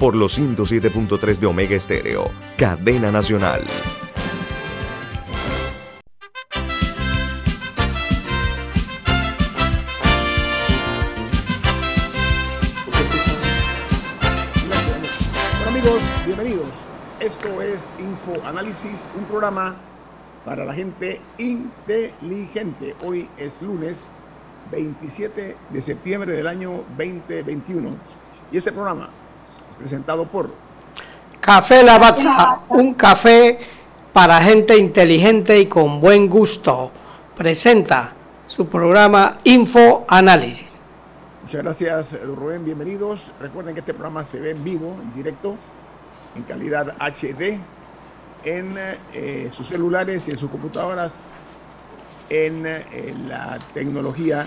por los 107.3 de Omega Estéreo, cadena nacional. Bueno amigos, bienvenidos. Esto es Infoanálisis, un programa para la gente inteligente. Hoy es lunes 27 de septiembre del año 2021 y este programa presentado por Café Lavazza, un café para gente inteligente y con buen gusto. Presenta su programa Info Análisis. Muchas gracias, Rubén. Bienvenidos. Recuerden que este programa se ve en vivo, en directo, en calidad HD, en eh, sus celulares y en sus computadoras, en, eh, la tecnología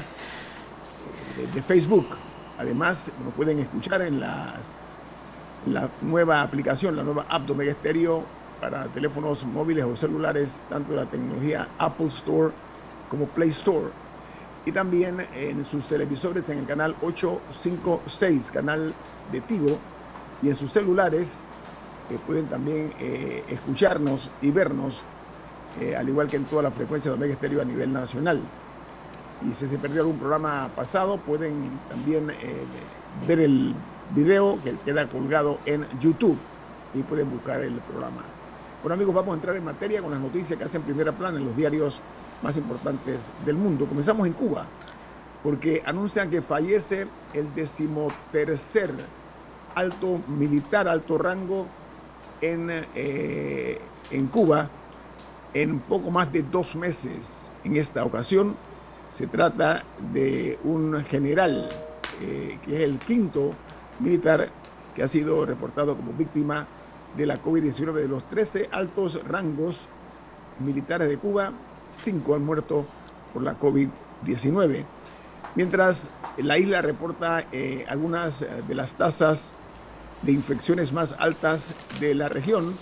de, de Facebook. Además, nos pueden escuchar en las, la nueva aplicación, la nueva app de Omega para teléfonos móviles o celulares, tanto de la tecnología Apple Store como Play Store. Y también en sus televisores en el canal 856, canal de Tigo, y en sus celulares que pueden también eh, escucharnos y vernos, eh, al igual que en toda la frecuencia de Omega Stereo a nivel nacional. Y si se perdió algún programa pasado, pueden también eh, ver el video que queda colgado en YouTube y pueden buscar el programa. Bueno amigos, vamos a entrar en materia con las noticias que hacen primera plana en los diarios más importantes del mundo. Comenzamos en Cuba, porque anuncian que fallece el decimotercer alto militar, alto rango en, eh, en Cuba en poco más de dos meses. En esta ocasión se trata de un general, eh, que es el quinto militar que ha sido reportado como víctima de la COVID-19. De los 13 altos rangos militares de Cuba, cinco han muerto por la COVID-19. Mientras la isla reporta eh, algunas de las tasas de infecciones más altas de la región,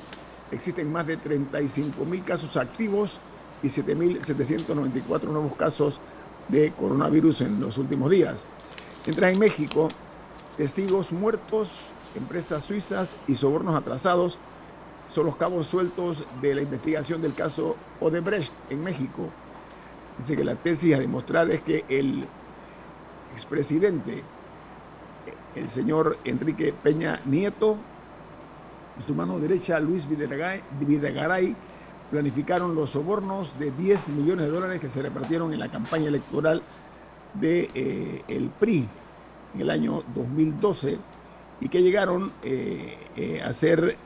existen más de 35 mil casos activos y 7.794 nuevos casos de coronavirus en los últimos días. Mientras en México, testigos muertos, empresas suizas y sobornos atrasados son los cabos sueltos de la investigación del caso Odebrecht en México. Dice que la tesis a demostrar es que el expresidente, el señor Enrique Peña Nieto, y su mano derecha Luis Videgaray, planificaron los sobornos de 10 millones de dólares que se repartieron en la campaña electoral de eh, el PRI en el año 2012 y que llegaron eh, eh, a ser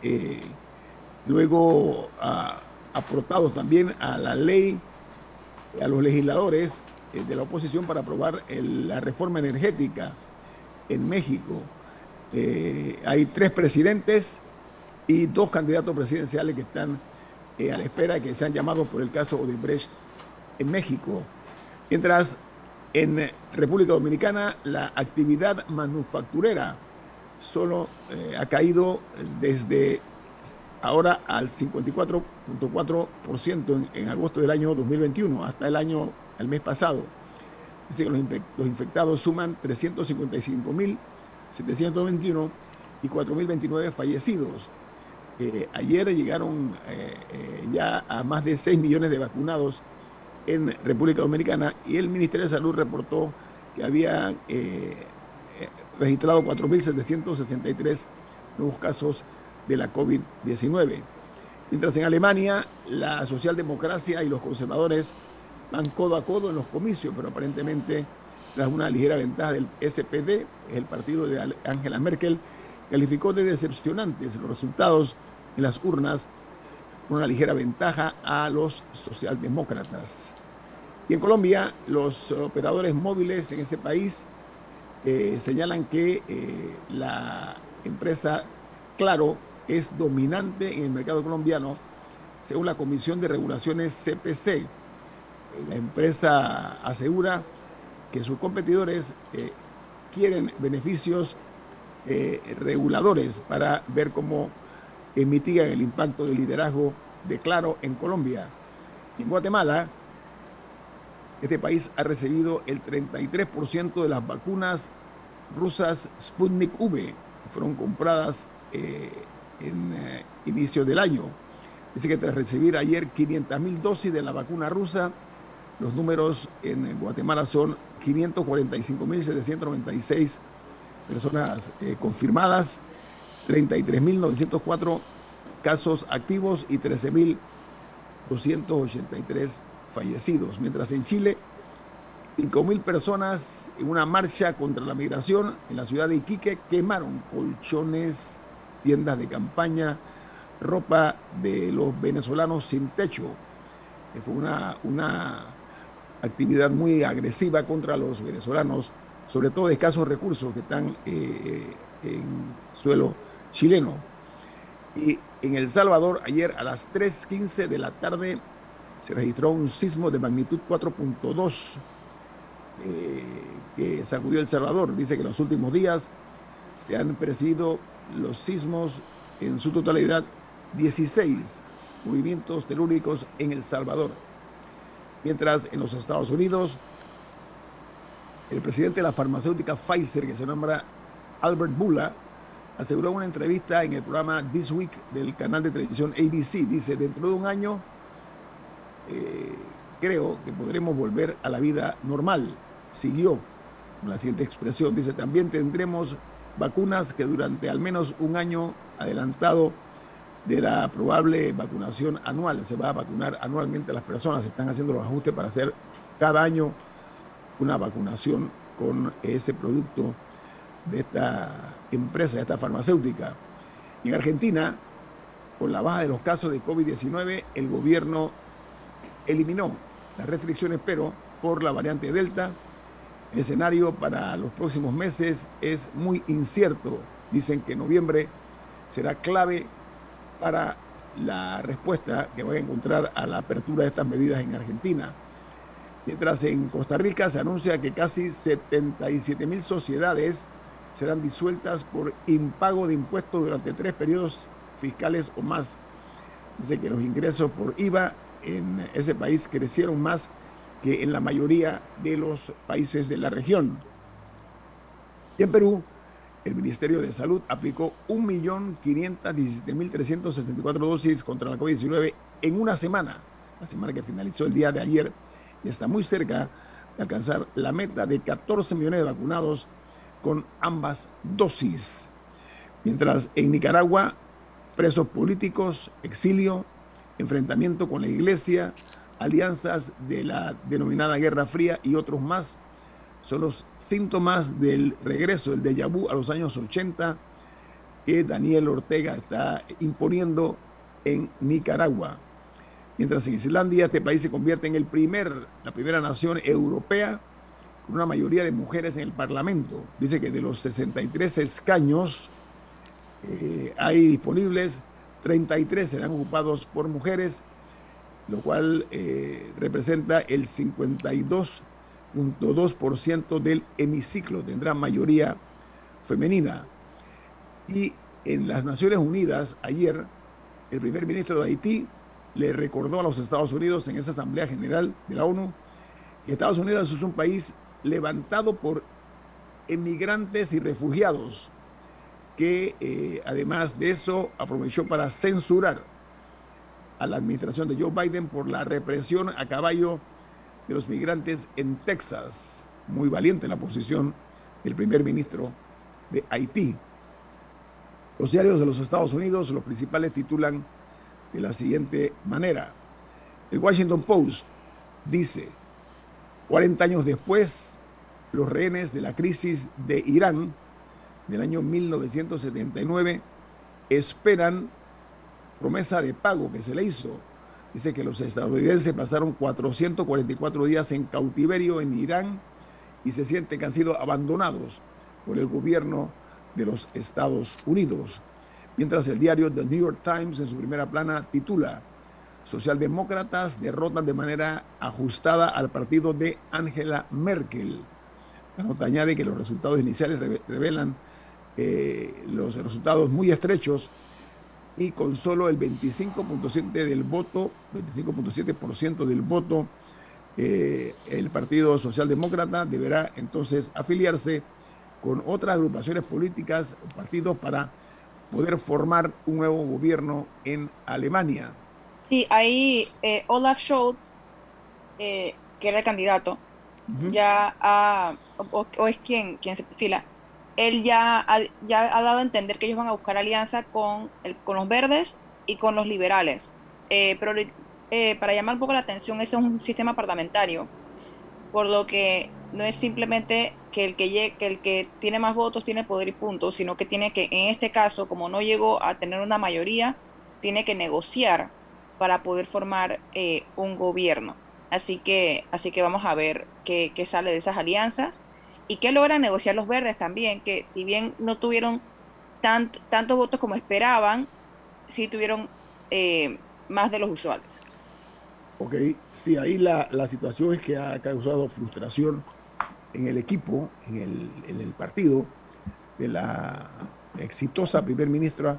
luego aportados también a la ley, a los legisladores de la oposición para aprobar la reforma energética en México. hay tres presidentes y dos candidatos presidenciales que están eh, a la espera que sean llamados por el caso Odebrecht en México. Mientras en República Dominicana la actividad manufacturera solo eh, ha caído desde ahora al 54.4% en, agosto del año 2021 hasta el año, el mes pasado. Dice que los, infectados suman 355.721 y 4.029 fallecidos. Eh, ayer llegaron eh, ya a más de 6 millones de vacunados en República Dominicana y el Ministerio de Salud reportó que había registrado 4.763 nuevos casos de la COVID-19. Mientras en Alemania la socialdemocracia y los conservadores van codo a codo en los comicios, pero aparentemente tras una ligera ventaja del SPD, el partido de Angela Merkel, calificó de decepcionantes los resultados en las urnas una ligera ventaja a los socialdemócratas. Y en Colombia, los operadores móviles en ese país eh, señalan que eh, la empresa Claro es dominante en el mercado colombiano, según la Comisión de Regulaciones CPC. La empresa asegura que sus competidores eh, quieren beneficios reguladores para ver cómo mitigan el impacto del liderazgo de Claro en Colombia. En Guatemala, este país ha recibido el 33% de las vacunas rusas Sputnik V, que fueron compradas eh, en eh, inicio del año. Dice que tras recibir ayer 500 mil dosis de la vacuna rusa, los números en Guatemala son 545.796 personas eh, confirmadas, 33.904 casos activos y 13.283 fallecidos. Mientras en Chile, 5.000 personas en una marcha contra la migración en la ciudad de Iquique quemaron colchones, tiendas de campaña, ropa de los venezolanos sin techo. Fue una, una actividad muy agresiva contra los venezolanos, sobre todo de escasos recursos que están eh, eh, en suelo chileno. Y en El Salvador, ayer a las 3.15 de la tarde, se registró un sismo de magnitud 4.2 eh, que sacudió El Salvador. Dice que en los últimos días se han percibido los sismos en su totalidad 16 movimientos telúricos en El Salvador. Mientras en los Estados Unidos, el presidente de la farmacéutica Pfizer, que se nombra Albert Bula, aseguró en una entrevista en el programa This Week del canal de televisión ABC. Dice, dentro de un año eh, creo que podremos volver a la vida normal. Siguió con la siguiente expresión. Dice, también tendremos vacunas que durante al menos un año adelantado de la probable vacunación anual. Se va a vacunar anualmente a las personas. Se están haciendo los ajustes para hacer cada año una vacunación con ese producto de esta empresa, esta farmacéutica. En Argentina, con la baja de los casos de COVID-19, el gobierno eliminó las restricciones, pero por la variante Delta, el escenario para los próximos meses es muy incierto. Dicen que noviembre será clave para la respuesta que va a encontrar a la apertura de estas medidas en Argentina. Mientras en Costa Rica se anuncia que casi 77 mil sociedades serán disueltas por impago de impuestos durante tres periodos fiscales o más. Dice que los ingresos por IVA en ese país crecieron más que en la mayoría de los países de la región. Y en Perú, el Ministerio de Salud aplicó 1.517.364 dosis contra la COVID-19 en una semana, la semana que finalizó el día de ayer, y está muy cerca de alcanzar la meta de 14 millones de vacunados con ambas dosis. Mientras en Nicaragua, presos políticos, exilio, enfrentamiento con la iglesia, alianzas de la denominada Guerra Fría y otros más son los síntomas del regreso, del déjà vu a los años 80 que Daniel Ortega está imponiendo en Nicaragua. Mientras en Islandia este país se convierte en el primer, la primera nación europea con una mayoría de mujeres en el Parlamento. Dice que de los 63 escaños eh, hay disponibles, 33 serán ocupados por mujeres, lo cual eh, representa el 52 2% del hemiciclo, tendrá mayoría femenina. Y en las Naciones Unidas, ayer, el primer ministro de Haití le recordó a los Estados Unidos en esa Asamblea General de la ONU que Estados Unidos es un país levantado por emigrantes y refugiados, que eh, además de eso aprovechó para censurar a la administración de Joe Biden por la represión a caballo de los migrantes en Texas. Muy valiente la posición del primer ministro de Haití. Los diarios de los Estados Unidos, los principales, titulan de la siguiente manera. El Washington Post dice, 40 años después, los rehenes de la crisis de Irán del año 1979 esperan promesa de pago que se le hizo Dice que los estadounidenses pasaron 444 días en cautiverio en Irán y se sienten que han sido abandonados por el gobierno de los Estados Unidos. Mientras el diario The New York Times en su primera plana titula Socialdemócratas derrotan de manera ajustada al partido de Angela Merkel. La nota añade que los resultados iniciales revelan eh, los resultados muy estrechos y con solo el 25.7 del voto, 25.7% del voto, eh, el Partido Socialdemócrata deberá entonces afiliarse con otras agrupaciones políticas, partidos para poder formar un nuevo gobierno en Alemania. Sí, ahí eh, Olaf Scholz, eh, que era el candidato, ya ha, o, es quien, quien se perfila, él ya ha, ya ha dado a entender que ellos van a buscar alianza con, el, con los verdes y con los liberales. Eh, pero para llamar un poco la atención, ese es un sistema parlamentario, por lo que no es simplemente que el que, que el que tiene más votos tiene poder y punto, sino que tiene que, en este caso, como no llegó a tener una mayoría, tiene que negociar para poder formar eh, un gobierno. Así que, así que vamos a ver qué, sale de esas alianzas y qué logran negociar los verdes también, que si bien no tuvieron tantos votos como esperaban, sí tuvieron eh, más de los usuales. Ok, sí, ahí la, la, situación es que ha causado frustración en el equipo, en el, en el partido de la exitosa primer ministra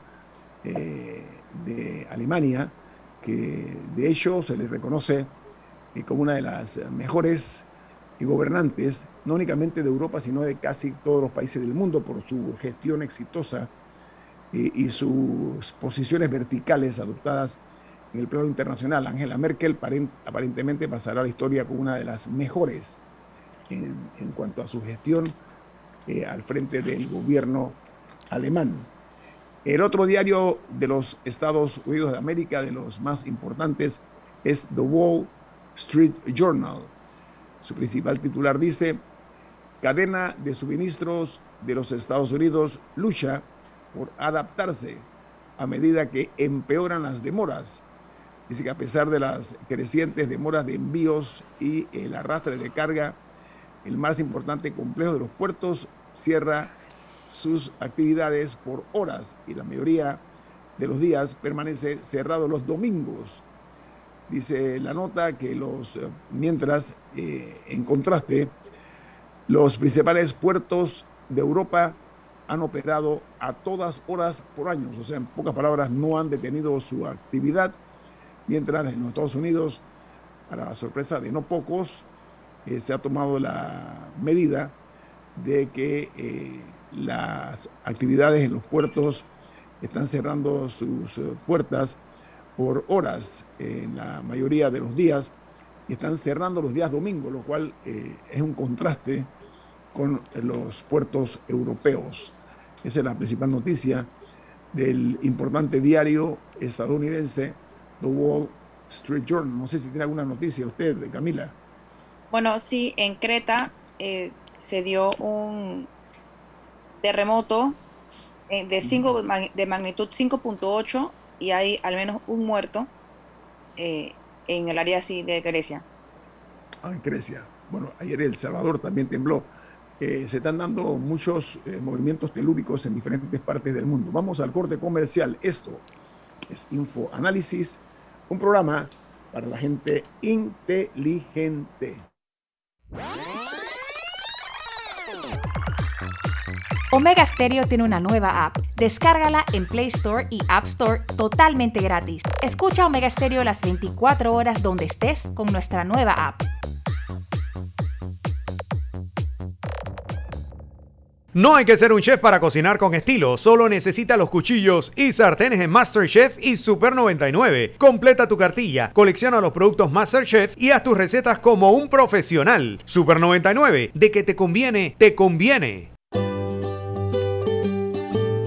eh, de Alemania, que de hecho se le reconoce como una de las mejores gobernantes, no únicamente de Europa, sino de casi todos los países del mundo por su gestión exitosa eh, y sus posiciones verticales adoptadas en el plano internacional. Angela Merkel aparentemente pasará a la historia como una de las mejores en, cuanto a su gestión eh, al frente del gobierno alemán. El otro diario de los Estados Unidos de América, de los más importantes, es The Wall Street Journal. Su principal titular dice, cadena de suministros de los Estados Unidos lucha por adaptarse a medida que empeoran las demoras. Dice que a pesar de las crecientes demoras de envíos y el arrastre de carga, el más importante complejo de los puertos cierra sus actividades por horas y la mayoría de los días permanece cerrado los domingos. Dice la nota que los, eh, mientras, eh, en contraste, los principales puertos de Europa han operado a todas horas por años, o sea, en pocas palabras, no han detenido su actividad, mientras en los Estados Unidos, para la sorpresa de no pocos, eh, se ha tomado la medida de que las actividades en los puertos están cerrando sus eh, puertas por horas en la mayoría de los días y están cerrando los días domingos, lo cual eh, es un contraste con los puertos europeos. Esa es la principal noticia del importante diario estadounidense The Wall Street Journal. No sé si tiene alguna noticia usted, Camila. Bueno, sí, en Creta eh, se dio un, terremoto eh, de, cinco, de magnitud 5.8 y hay al menos un muerto eh, en el área así de Grecia. Ah, en Grecia. Bueno, ayer El Salvador también tembló. Eh, se están dando muchos movimientos telúricos en diferentes partes del mundo. Vamos al corte comercial. Esto es Info Análisis, un programa para la gente inteligente. Omega Stereo tiene una nueva app. Descárgala en Play Store y App Store totalmente gratis. Escucha Omega Stereo las 24 horas donde estés con nuestra nueva app. No hay que ser un chef para cocinar con estilo, solo necesita los cuchillos y sartenes en MasterChef y Super 99. Completa tu cartilla, colecciona los productos MasterChef y haz tus recetas como un profesional. Super 99, de que te conviene, te conviene.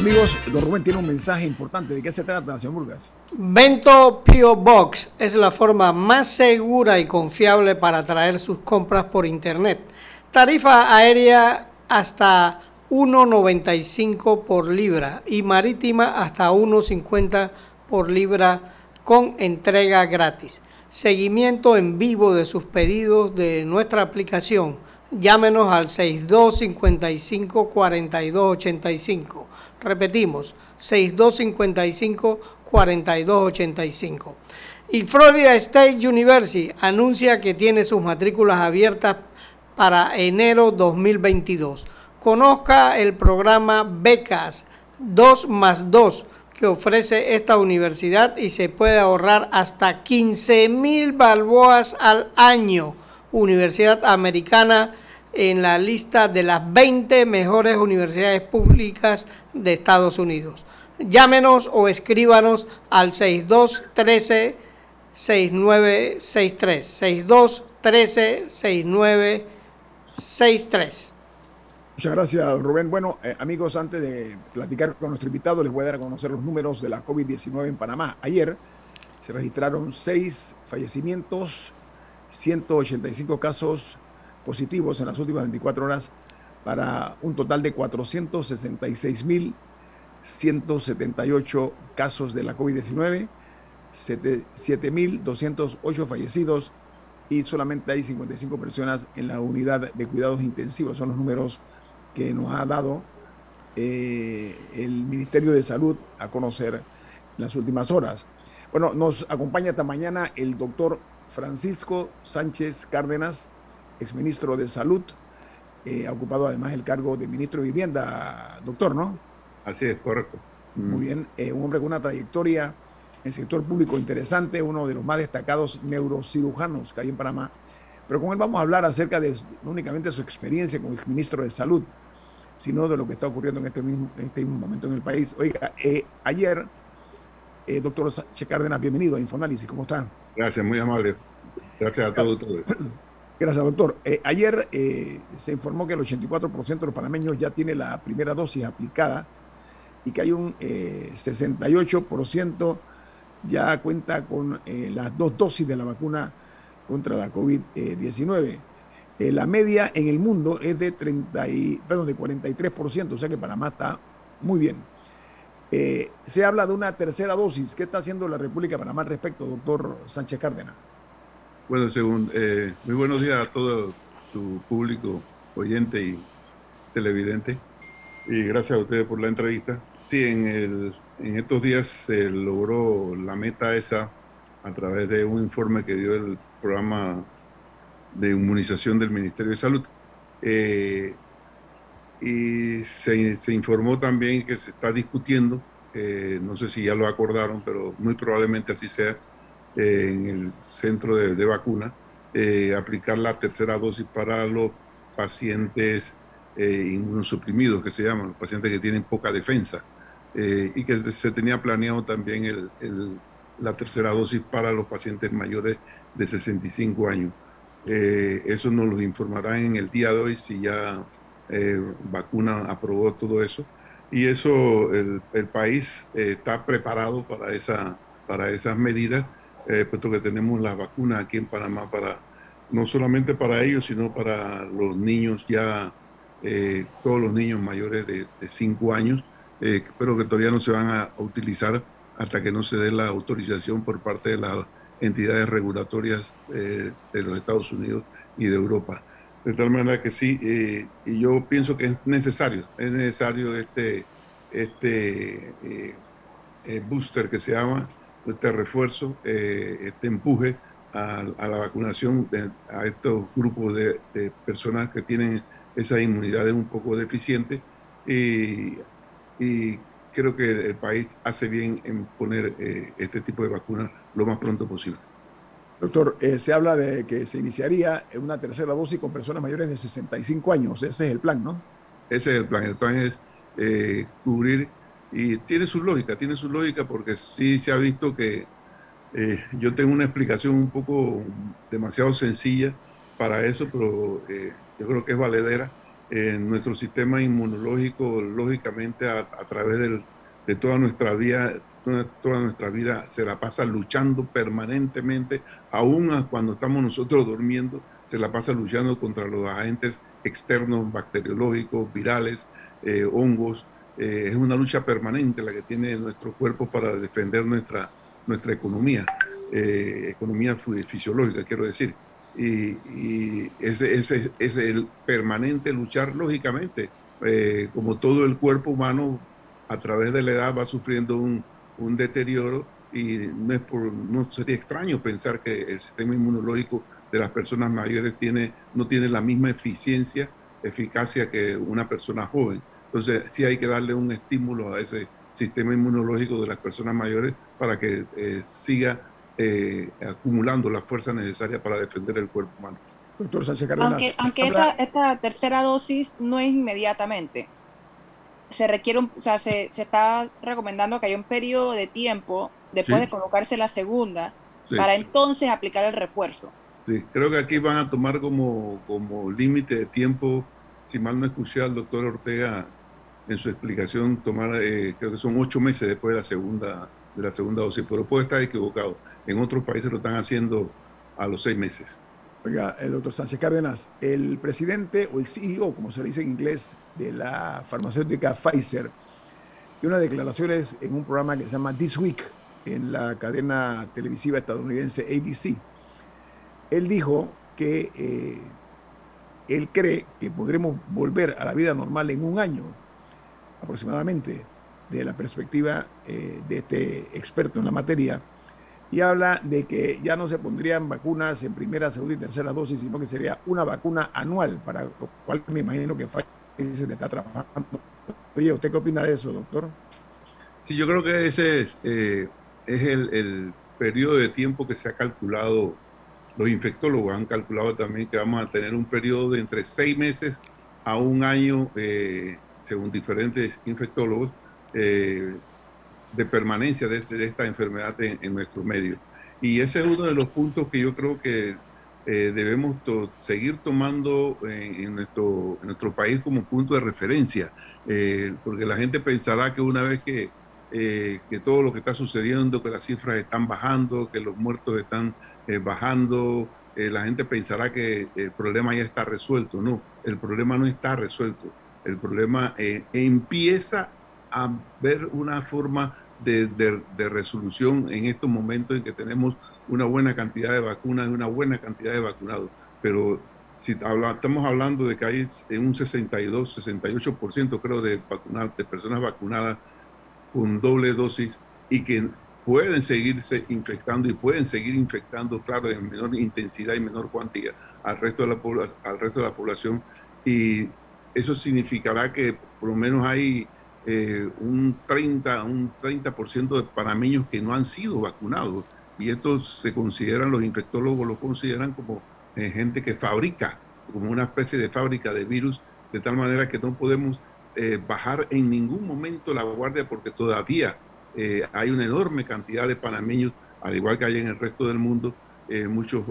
Amigos, don Rubén tiene un mensaje importante. ¿De qué se trata, señor Burgas? Vento Pio Box es la forma más segura y confiable para traer sus compras por internet. Tarifa aérea hasta 1.95 por libra y marítima hasta 1.50 por libra con entrega gratis. Seguimiento en vivo de sus pedidos de nuestra aplicación. Llámenos al 6255 4285 Repetimos, 6255-4285. Y Florida State University anuncia que tiene sus matrículas abiertas para enero 2022. Conozca el programa Becas 2 más 2 que ofrece esta universidad y se puede ahorrar hasta 15 mil balboas al año. Universidad Americana en la lista de las 20 mejores universidades públicas de Estados Unidos. Llámenos o escríbanos al 6213 6963 6213 6963 Muchas gracias, Rubén. Bueno, eh, amigos, antes de platicar con nuestro invitado, les voy a dar a conocer los números de la COVID-19 en Panamá. Ayer se registraron seis fallecimientos, 185 casos positivos en las últimas 24 horas para un total de 466.178 casos de la COVID-19, 7.208 fallecidos y solamente hay 55 personas en la unidad de cuidados intensivos. Son los números que nos ha dado eh, el Ministerio de Salud a conocer en las últimas horas. Bueno, nos acompaña esta mañana el doctor Francisco Sánchez Cárdenas, exministro de Salud, eh, ha ocupado además el cargo de ministro de Vivienda, doctor, ¿no? Así es, correcto. Muy mm. bien, eh, un hombre con una trayectoria en el sector público interesante, uno de los más destacados neurocirujanos que hay en Panamá. Pero con él vamos a hablar acerca de no únicamente su experiencia como ministro de Salud, sino de lo que está ocurriendo en este mismo, en este momento en el país. Oiga, eh, ayer, doctor Che Cárdenas, bienvenido a Infoanálisis, ¿cómo está? Gracias, muy amable. Gracias a todos. Gracias, doctor. Eh, ayer eh, se informó que el 84% de los panameños ya tiene la primera dosis aplicada y que hay un 68% eh, ya cuenta con las dos dosis de la vacuna contra la COVID-19. la media en el mundo es de, 30 y, perdón, de 43%, o sea que Panamá está muy bien. se habla de una tercera dosis. ¿Qué está haciendo la República Panamá al respecto, doctor Sánchez Cárdenas? Bueno, según, eh, muy buenos días a todo tu público oyente y televidente. Y gracias a ustedes por la entrevista. Sí, en, el, en estos días se logró la meta esa a través de un informe que dio el programa de inmunización del Ministerio de Salud. Eh, y se, informó también que se está discutiendo, eh, no sé si ya lo acordaron, pero muy probablemente así sea, en el centro de, de vacuna, eh, aplicar la tercera dosis para los pacientes eh, inmunosuprimidos, que se llaman, los pacientes que tienen poca defensa, eh, y que se tenía planeado también el, la tercera dosis para los pacientes mayores de 65 años. eso nos lo informarán en el día de hoy si ya vacuna aprobó todo eso. Y eso, el país está preparado para, esa, para esas medidas eh, puesto que tenemos las vacunas aquí en Panamá para no solamente para ellos, sino para los niños ya, eh, todos los niños mayores de 5 años, eh, pero que todavía no se van a, utilizar hasta que no se dé la autorización por parte de las entidades regulatorias de los Estados Unidos y de Europa. De tal manera que sí, y yo pienso que es necesario, es necesario este, este booster que se llama, este refuerzo, eh, este empuje a, la vacunación a estos grupos de, personas que tienen esa inmunidad es un poco deficiente y, y creo que el país hace bien en poner eh, este tipo de vacunas lo más pronto posible. Doctor, eh, se habla de que se iniciaría una tercera dosis con personas mayores de 65 años. Ese es el plan, ¿no? Ese es el plan. El plan es eh, cubrir y tiene su lógica, tiene su lógica porque sí se ha visto que yo tengo una explicación un poco demasiado sencilla para eso, pero yo creo que es valedera nuestro sistema inmunológico, lógicamente, a, través de toda nuestra vida, toda, nuestra vida se la pasa luchando permanentemente, aún cuando estamos nosotros durmiendo, se la pasa luchando contra los agentes externos, bacteriológicos, virales, eh, hongos. Eh, es una lucha permanente la que tiene nuestro cuerpo para defender nuestra, nuestra economía, eh, economía fisiológica, quiero decir y, ese, es el permanente luchar lógicamente, eh, como todo el cuerpo humano a través de la edad va sufriendo un, un deterioro y no, es por, no sería extraño pensar que el sistema inmunológico de las personas mayores tiene, no tiene la misma eficiencia, eficacia que una persona joven. Entonces sí hay que darle un estímulo a ese sistema inmunológico de las personas mayores para que eh, siga eh, acumulando la fuerza necesaria para defender el cuerpo humano. Doctor Sánchez Cárdenas. Aunque, esta, tercera dosis no es inmediatamente. Se requiere, o sea, se, está recomendando que haya un periodo de tiempo después de colocarse la segunda para entonces aplicar el refuerzo. Sí, creo que aquí van a tomar como, como límite de tiempo, si mal no escuché al doctor Ortega en su explicación, tomar, eh, creo que son ocho meses después de la segunda de la segunda dosis, pero puede estar equivocado. En otros países lo están haciendo a los seis meses. Oiga, el doctor Sánchez Cárdenas, el presidente o el CEO, como se dice en inglés, de la farmacéutica Pfizer, dio unas declaraciones en un programa que se llama This Week en la cadena televisiva estadounidense ABC. Él dijo que eh, él cree que podremos volver a la vida normal en un año aproximadamente de la perspectiva eh, de este experto en la materia, y habla de que ya no se pondrían vacunas en primera, segunda y tercera dosis, sino que sería una vacuna anual, para lo cual me imagino que Pfizer está trabajando. Oye, ¿usted qué opina de eso, doctor? Sí, yo creo que ese es, eh, es el, el, periodo de tiempo que se ha calculado. Los infectólogos han calculado también que vamos a tener un periodo de entre seis meses a un año, eh, según diferentes infectólogos, eh, de permanencia de, esta enfermedad en, nuestro medio. Y ese es uno de los puntos que yo creo que eh, debemos seguir tomando en, nuestro, nuestro país como punto de referencia, eh, porque la gente pensará que una vez que, que todo lo que está sucediendo, que las cifras están bajando, que los muertos están bajando, la gente pensará que el problema ya está resuelto. No, el problema no está resuelto. El problema empieza a ver una forma de, resolución en estos momentos en que tenemos una buena cantidad de vacunas y una buena cantidad de vacunados. Pero si estamos hablando de que hay un 62, 68% creo de, de personas vacunadas con doble dosis y que pueden seguirse infectando y pueden seguir infectando, claro, en menor intensidad y menor cuantía al resto de la, al resto de la población. Y eso significará que por lo menos hay eh, un 30, un 30% de panameños que no han sido vacunados. Y esto se consideran, los infectólogos lo consideran como eh, gente que fabrica, como una especie de fábrica de virus, de tal manera que no podemos eh, bajar en ningún momento la guardia porque todavía hay una enorme cantidad de panameños, al igual que hay en el resto del mundo, muchos,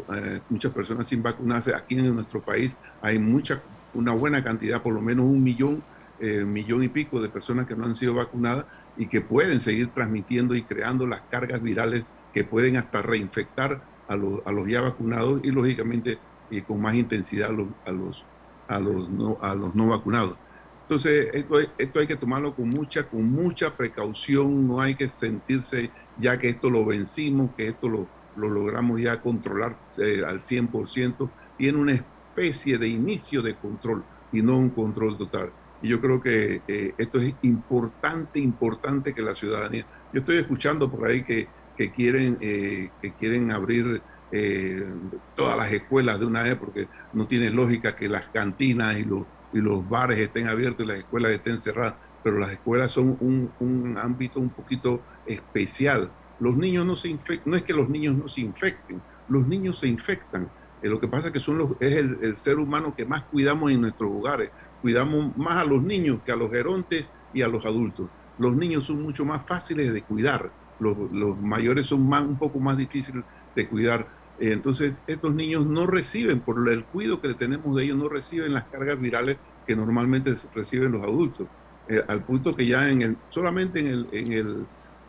muchas personas sin vacunarse. Aquí en nuestro país hay mucha, una buena cantidad, por lo menos un millón eh, millón y pico de personas que no han sido vacunadas y que pueden seguir transmitiendo y creando las cargas virales que pueden hasta reinfectar a los, a los ya vacunados y lógicamente y con más intensidad a los, a los, a los, no, a los no vacunados. Entonces, esto, esto hay que tomarlo con mucha, con mucha precaución, no hay que sentirse ya que esto lo vencimos, que esto lo, lo logramos ya controlar eh, al 100%, tiene una especie de inicio de control y no un control total. Y yo creo que esto es importante, importante que la ciudadanía. Yo estoy escuchando por ahí que, que quieren, eh, que quieren abrir eh, todas las escuelas de una vez porque no tiene lógica que las cantinas y los, y los bares estén abiertos y las escuelas estén cerradas, pero las escuelas son un, un ámbito un poquito especial. Los niños no se infectan, no es que los niños no se infecten, los niños se infectan. Eh, lo que pasa es que son los, es el, ser humano que más cuidamos en nuestros hogares. Cuidamos más a los niños que a los gerontes y a los adultos. Los niños son mucho más fáciles de cuidar. Los, mayores son un poco más difíciles de cuidar. Eh, entonces, estos niños no reciben, por el cuidado que le tenemos de ellos, no reciben las cargas virales que normalmente reciben los adultos. Eh, al punto que ya en el, solamente en el, en, el,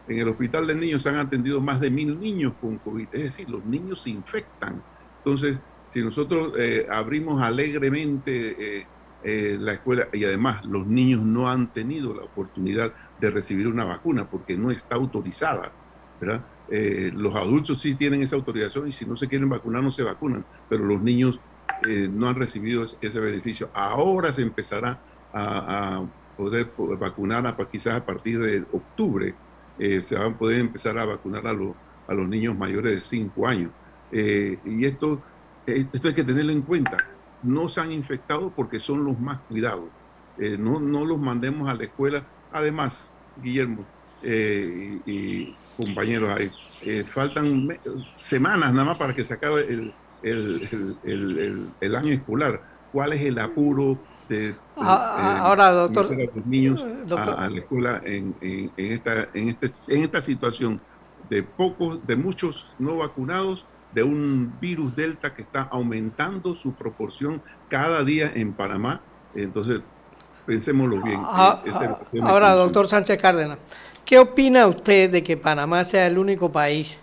en el hospital de niños se han atendido más de mil niños con COVID. Es decir, los niños se infectan. Entonces, si nosotros eh, abrimos alegremente eh, eh, la escuela y además los niños no han tenido la oportunidad de recibir una vacuna porque no está autorizada, ¿verdad? Eh, los adultos sí tienen esa autorización y si no se quieren vacunar no se vacunan, pero los niños no han recibido ese beneficio. Ahora se empezará a, poder vacunar a, quizás a partir de octubre, se van a poder empezar a vacunar a, a los niños mayores de 5 años. Y esto, esto hay que tenerlo en cuenta. No se han infectado porque son los más cuidados. no, no los mandemos a la escuela. Además, Guillermo y, y compañeros ahí. Eh, faltan semanas nada más para que se acabe el, el, el, el, año escolar. ¿Cuál es el apuro de, ah, ahora, doctor, a los niños A, la escuela en, en, en, esta, en, este, en esta situación de pocos, de muchos no vacunados, de un virus delta que está aumentando su proporción cada día en Panamá? Entonces, pensémoslo bien. Ah, ahora, doctor Sánchez Cárdenas, ¿Qué opina usted de que Panamá sea el único país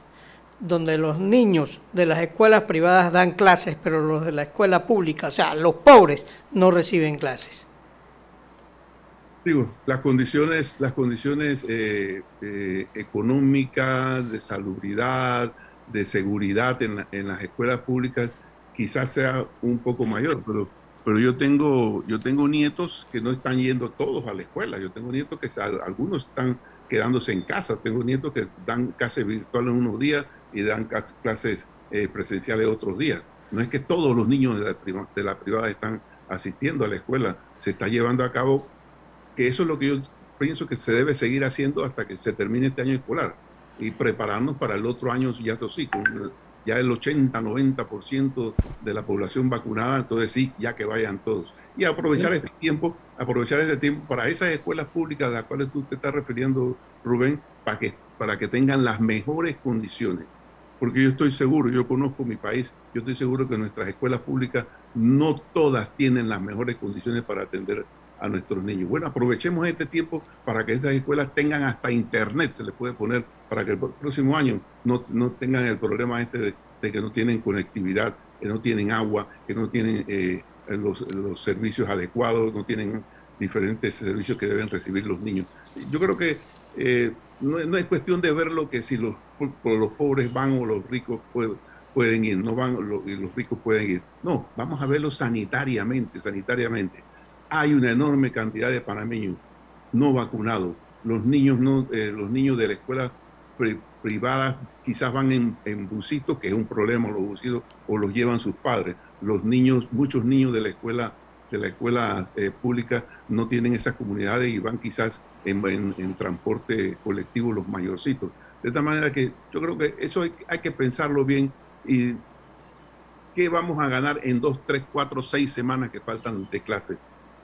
donde los niños de las escuelas privadas dan clases, pero los de la escuela pública, o sea, los pobres, no reciben clases? Digo, las condiciones, las condiciones eh, eh, económicas, de salubridad, de seguridad en, la, en, las escuelas públicas quizás sea un poco mayor, pero, pero yo, tengo, yo tengo nietos que no están yendo todos a la escuela, yo tengo nietos que algunos están quedándose en casa. Tengo nietos que dan clases virtuales unos días y dan clases eh, presenciales otros días. No es que todos los niños de la, de la, privada están asistiendo a la escuela, se está llevando a cabo, que eso es lo que yo pienso que se debe seguir haciendo hasta que se termine este año escolar y prepararnos para el otro año, ya eso sí, con ya el 80-90% de la población vacunada, entonces sí, ya que vayan todos. Y aprovechar este tiempo, aprovechar este tiempo para esas escuelas públicas a las cuales tú te estás refiriendo, Rubén, para que, para que tengan las mejores condiciones. Porque yo estoy seguro, yo conozco mi país, yo estoy seguro que nuestras escuelas públicas no todas tienen las mejores condiciones para atender a nuestros niños. Bueno, aprovechemos este tiempo para que esas escuelas tengan hasta internet, se les puede poner, para que el próximo año no, no tengan el problema este de, que no tienen conectividad, que no tienen agua, que no tienen eh, los, los, servicios adecuados, no tienen diferentes servicios que deben recibir los niños. Yo creo que eh, no, no, es cuestión de ver lo que si los, los pobres van o los ricos pueden, pueden ir, no van y los ricos pueden ir. No, vamos a verlo sanitariamente, sanitariamente hay una enorme cantidad de panameños no vacunados. Los niños, no, eh, los niños de la escuela pri privada quizás van en, en, busitos, que es un problema los busitos, o los llevan sus padres. Los niños, muchos niños de la escuela, de la escuela eh, pública no tienen esas comunidades y van quizás en, en, transporte colectivo los mayorcitos. De tal manera que yo creo que eso hay, hay que pensarlo bien y qué vamos a ganar en dos, tres, cuatro, seis semanas que faltan de clase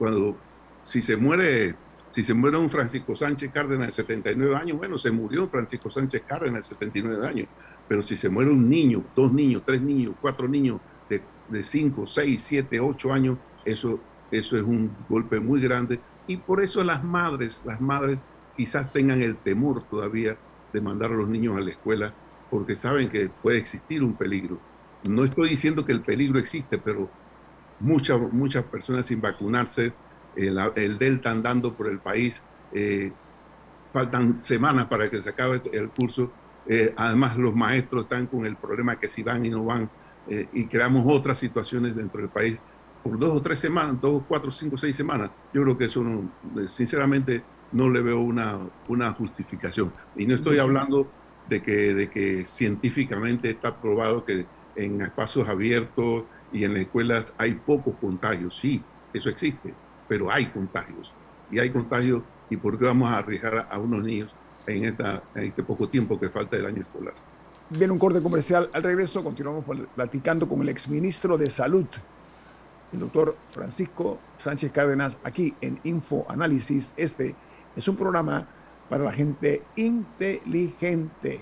cuando si se muere si se muere un Francisco Sánchez Cárdenas de 79 años, bueno, se murió Francisco Sánchez Cárdenas de 79 años, pero si se muere un niño, dos niños, tres niños, cuatro niños de, de 5, 6, 7, 8 años, eso, eso es un golpe muy grande y por eso las madres, las madres quizás tengan el temor todavía de mandar a los niños a la escuela porque saben que puede existir un peligro. No estoy diciendo que el peligro existe, pero muchas, muchas personas sin vacunarse, el, el, Delta andando por el país, eh, faltan semanas para que se acabe el curso, eh, además los maestros están con el problema que si van y no van, eh, y creamos otras situaciones dentro del país por dos o tres semanas, dos, cuatro, cinco, seis semanas, yo creo que eso no, sinceramente no le veo una, una justificación. Y no estoy hablando de que, de que científicamente está probado que en espacios abiertos, y en las escuelas hay pocos contagios, sí, eso existe, pero hay contagios. Y hay contagios, ¿y por qué vamos a arriesgar a unos niños en, este poco tiempo que falta del año escolar? Viene un corte comercial. Al regreso continuamos platicando con el exministro de Salud, el doctor Francisco Sánchez Cárdenas, aquí en Info Análisis. Este es un programa para la gente inteligente.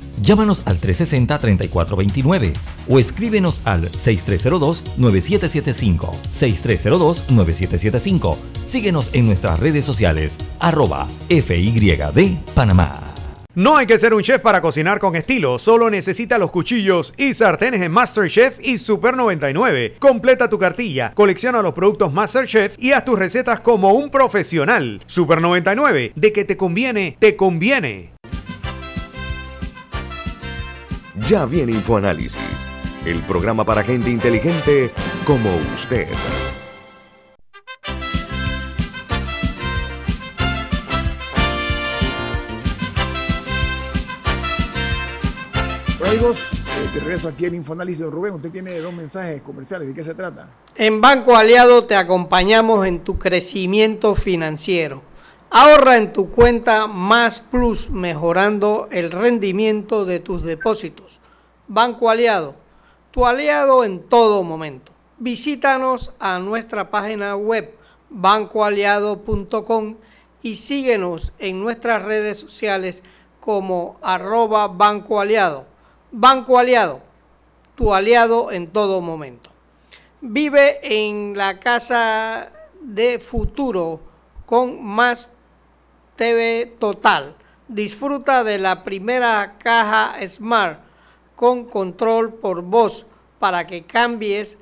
Llámanos al 360-3429 o escríbenos al 6302-9775. 6302-9775. Síguenos en nuestras redes sociales, arroba FYD Panamá. No hay que ser un chef para cocinar con estilo, solo necesita los cuchillos y sartenes en MasterChef y Super 99. Completa tu cartilla, colecciona los productos MasterChef y haz tus recetas como un profesional. Super 99, de que te conviene, te conviene. Ya viene InfoAnálisis, el programa para gente inteligente como usted. amigos, eh, de regreso aquí en Infoanálisis. Rubén, usted tiene dos mensajes comerciales. ¿De qué se trata? En Banco Aliado te acompañamos en tu crecimiento financiero. Ahorra en tu cuenta Más Plus, mejorando el rendimiento de tus depósitos. Banco Aliado, tu aliado en todo momento. Visítanos a nuestra página web bancoaliado.com y síguenos en nuestras redes sociales como arroba Banco Aliado. Banco Aliado, tu aliado en todo momento. Vive en la casa de futuro con más TV Total. Disfruta de la primera caja Smart con control por voz para que cambies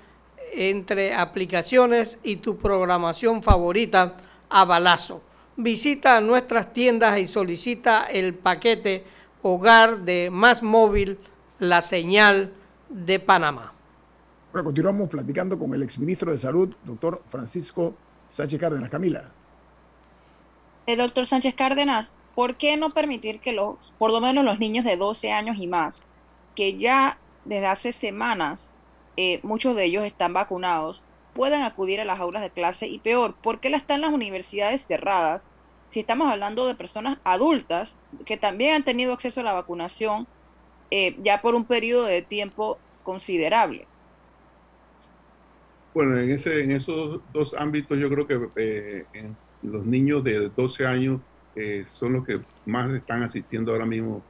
entre aplicaciones y tu programación favorita a balazo. Visita nuestras tiendas y solicita el paquete Hogar de Más Móvil, la señal de Panamá. Bueno, continuamos platicando con el exministro de Salud, doctor Francisco Sánchez Cárdenas. Camila. Eh, doctor Sánchez Cárdenas, ¿por qué no permitir que los, por lo menos los niños de 12 años y más, que ya desde hace semanas eh, muchos de ellos están vacunados, puedan acudir a las aulas de clase y peor, ¿por qué están las universidades cerradas? Si estamos hablando de personas adultas que también han tenido acceso a la vacunación eh, ya por un periodo de tiempo considerable. Bueno, en, ese, en esos dos ámbitos yo creo que en los niños de 12 años eh, son los que más están asistiendo ahora mismo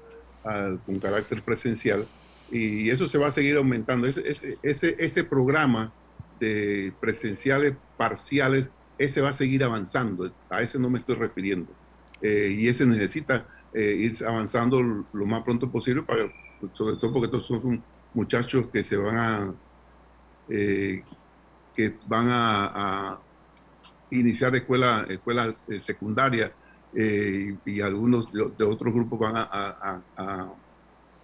con carácter presencial y eso se va a seguir aumentando. Ese, ese, ese, programa de presenciales parciales, ese va a seguir avanzando, a ese no me estoy refiriendo. Eh, y ese necesita eh, ir avanzando lo más pronto posible, sobre todo porque estos son muchachos que se van a, que van a iniciar escuela, escuelas eh, secundarias eh, y, algunos de, otros grupos van a,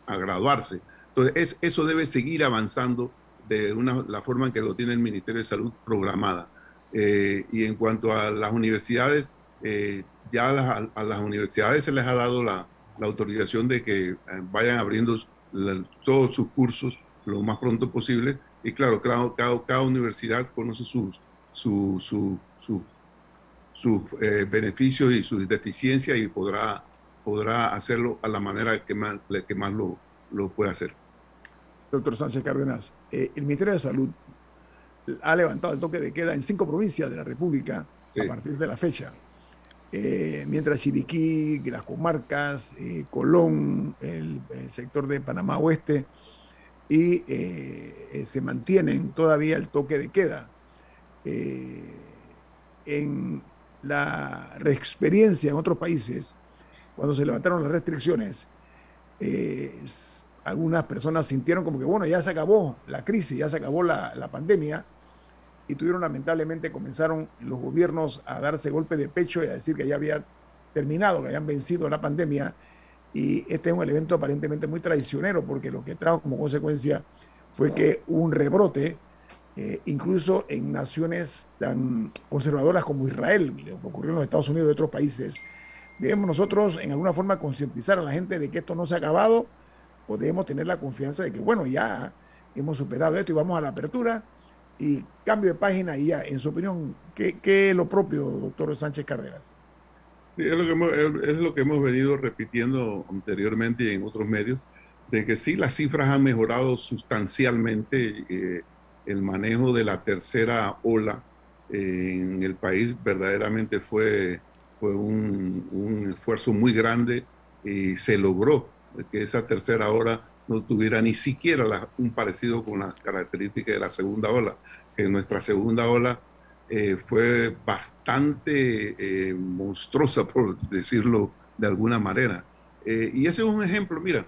a, graduarse. Entonces, eso debe seguir avanzando de una, la forma en que lo tiene el Ministerio de Salud programada. Eh, y en cuanto a las universidades, ya a las universidades se les ha dado la, la autorización de que vayan abriendo todos sus cursos lo más pronto posible. Y claro, cada, cada, cada universidad conoce sus, su, su, sus eh, beneficios y sus deficiencias y podrá, podrá hacerlo a la manera que más, que más lo, lo puede hacer. Doctor Sánchez Cárdenas, eh, el Ministerio de Salud ha levantado el toque de queda en cinco provincias de la República a partir de la fecha. eh, mientras Chiriquí, las comarcas, eh, Colón, el, sector de Panamá Oeste, y se mantienen todavía el toque de queda. En la reexperiencia en otros países, cuando se levantaron las restricciones, algunas personas sintieron como que, bueno, ya se acabó la crisis, ya se acabó la, la pandemia, y tuvieron lamentablemente, comenzaron los gobiernos a darse golpe de pecho y a decir que ya había terminado, que habían vencido la pandemia. Y este es un evento aparentemente muy traicionero porque lo que trajo como consecuencia fue que un rebrote, eh, incluso en naciones tan conservadoras como Israel, lo que ocurrió en los Estados Unidos y otros países, debemos nosotros en alguna forma concientizar a la gente de que esto no se ha acabado o debemos tener la confianza de que, bueno, ya hemos superado esto y vamos a la apertura y cambio de página y ya, en su opinión, ¿qué, es lo propio, doctor Sánchez Cárdenas? Sí, es lo, que hemos, es lo que hemos venido repitiendo anteriormente y en otros medios, de que sí las cifras han mejorado sustancialmente. Eh, el manejo de la tercera ola eh, en el país verdaderamente fue, fue un, esfuerzo muy grande y se logró que esa tercera ola no tuviera ni siquiera un parecido con las características de la segunda ola, que nuestra segunda ola eh, fue bastante eh, monstruosa, por decirlo de alguna manera. Y ese es un ejemplo, mira,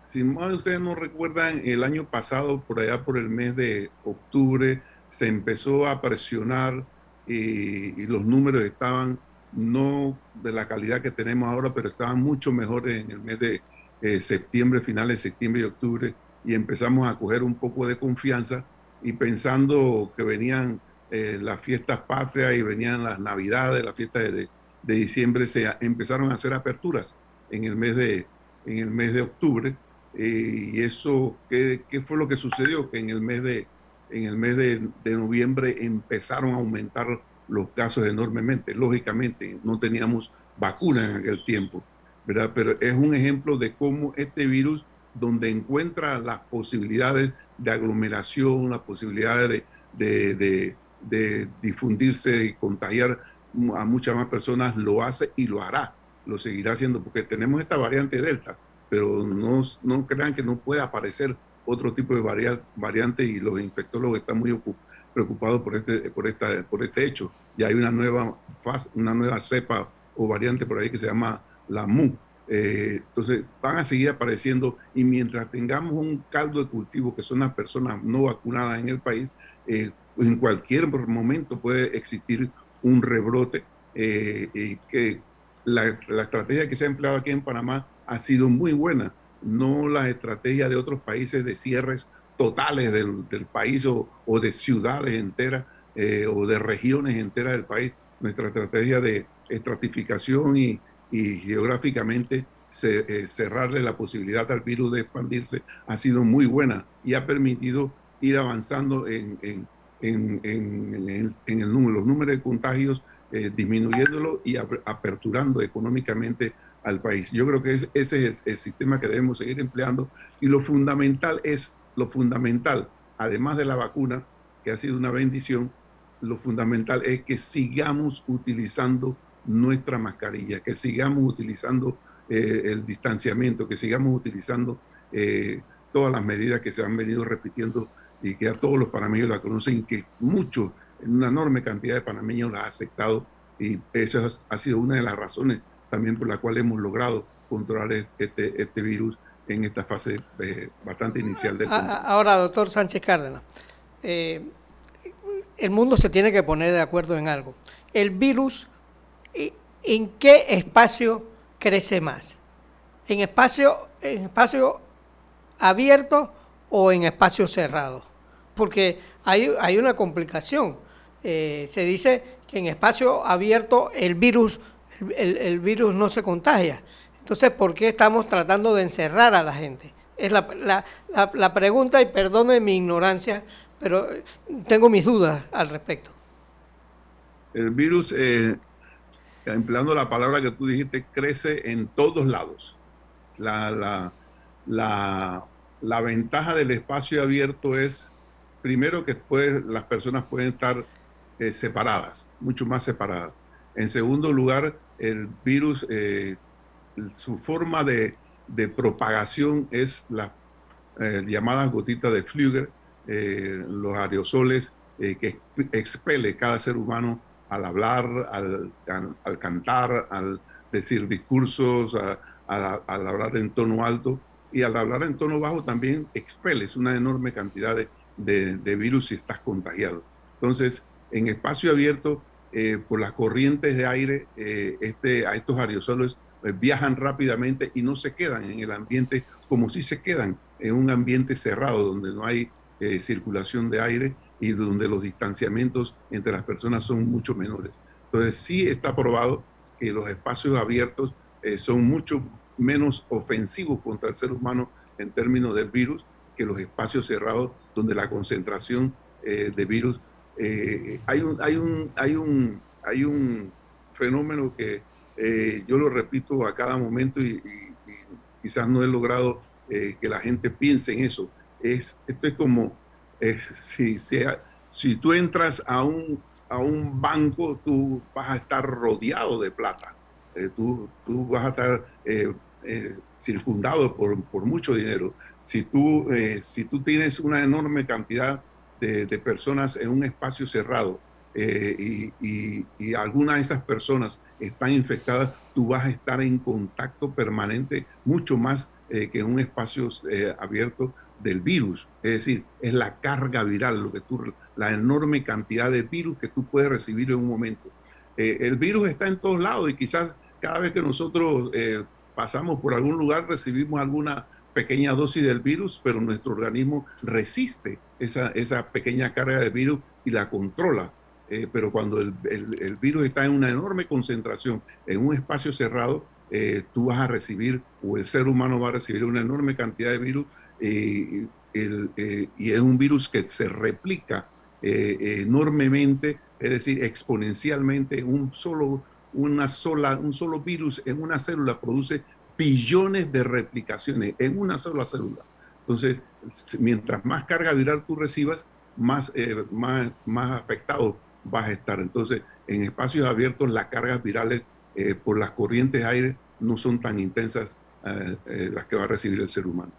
si más de ustedes no recuerdan, el año pasado, por allá por el mes de octubre, se empezó a presionar y los números estaban no de la calidad que tenemos ahora, pero estaban mucho mejores en el mes de eh, septiembre, finales de septiembre y octubre, y empezamos a coger un poco de confianza y pensando que venían eh, las fiestas patrias y venían las navidades, las fiestas de, de, diciembre, se empezaron a hacer aperturas en el mes de, en el mes de octubre. Y eso, ¿qué, ¿qué, fue lo que sucedió? Que en el mes de, en el mes de, de noviembre empezaron a aumentar los casos enormemente. Lógicamente, no teníamos vacuna en aquel tiempo. Pero es un ejemplo de cómo este virus, donde encuentra las posibilidades de aglomeración, las posibilidades de, difundirse y contagiar a muchas más personas, lo hace y lo hará, lo seguirá haciendo, porque tenemos esta variante Delta, pero no, no crean que no puede aparecer otro tipo de variante y los infectólogos están muy preocupados por este, por, esta, por este hecho. Ya hay una nueva, fase, una nueva cepa o variante por ahí que se llama la MU. Eh, entonces van a seguir apareciendo y mientras tengamos un caldo de cultivo que son las personas no vacunadas en el país, eh, en cualquier momento puede existir un rebrote eh, y que la, estrategia que se ha empleado aquí en Panamá ha sido muy buena, no la estrategia de otros países de cierres totales del, país o, de ciudades enteras o de regiones enteras del país. Nuestra estrategia de estratificación y, geográficamente eh, cerrarle la posibilidad al virus de expandirse ha sido muy buena y ha permitido ir avanzando en, el los números de contagios, eh, disminuyéndolo y aperturando económicamente al país. Yo creo que ese es el, el, sistema que debemos seguir empleando y lo fundamental es, lo fundamental, además de la vacuna, que ha sido una bendición, lo fundamental es que sigamos utilizando nuestra mascarilla, que sigamos utilizando eh, el distanciamiento, que sigamos utilizando eh, todas las medidas que se han venido repitiendo y que a todos los panameños la conocen que muchos, una enorme cantidad de panameños la ha aceptado y eso ha sido una de las razones también por la cual hemos logrado controlar este, este virus en esta fase eh, bastante inicial del Ahora, doctor Sánchez Cárdenas, el mundo se tiene que poner de acuerdo en algo. El virus ¿en qué espacio crece más? ¿En espacio, en espacio abierto o en espacio cerrado? Porque hay, hay una complicación. Eh, se dice que en espacio abierto el virus, el, virus no se contagia. Entonces, ¿por qué estamos tratando de encerrar a la gente? Es la, la, pregunta y perdone mi ignorancia, pero tengo mis dudas al respecto. El virus eh, empleando la palabra que tú dijiste, crece en todos lados. La, la, ventaja del espacio abierto es, primero, que las personas pueden estar eh, separadas, mucho más separadas. En segundo lugar, el virus, eh, su forma de, propagación es la eh, llamada gotita de Flüger, eh, los aerosoles que expele cada ser humano al hablar, al, cantar, al decir discursos, al hablar en tono alto y al hablar en tono bajo también expeles una enorme cantidad de, virus si estás contagiado. Entonces, en espacio abierto, eh, por las corrientes de aire, eh, este, a estos aerosoles eh, viajan rápidamente y no se quedan en el ambiente como si se quedan en un ambiente cerrado donde no hay circulación de aire y donde los distanciamientos entre las personas son mucho menores. Entonces sí está probado que los espacios abiertos son mucho menos ofensivos contra el ser humano en términos del virus que los espacios cerrados donde la concentración de virus eh, hay, un, hay, un, hay, un, hay un fenómeno que eh, yo lo repito a cada momento y, quizás no he logrado eh, que la gente piense en eso. Es, esto es como si, sea, si tú entras a un, a un banco, tú vas a estar rodeado de plata. tú, tú, vas a estar circundado por, por, mucho dinero. Si tú, si tú tienes una enorme cantidad de, personas en un espacio cerrado eh, y, y, algunas de esas personas están infectadas, tú vas a estar en contacto permanente mucho más eh, que en un espacio eh, abierto del virus. Es decir, es la carga viral, lo que tú, la enorme cantidad de virus que tú puedes recibir en un momento. el virus está en todos lados y quizás cada vez que nosotros pasamos por algún lugar recibimos alguna pequeña dosis del virus, pero nuestro organismo resiste esa, esa pequeña carga de virus y la controla. Eh, pero cuando el, el, virus está en una enorme concentración en un espacio cerrado, eh, tú vas a recibir, o el ser humano va a recibir una enorme cantidad de virus, eh, y es un virus que se replica enormemente, es decir, exponencialmente, un solo, una sola, un solo virus en una célula produce billones de replicaciones en una sola célula. Entonces, mientras más carga viral tú recibas, más, eh, más, más afectado vas a estar. Entonces, en espacios abiertos, las cargas virales eh, por las corrientes de aire no son tan intensas eh, las que va a recibir el ser humano.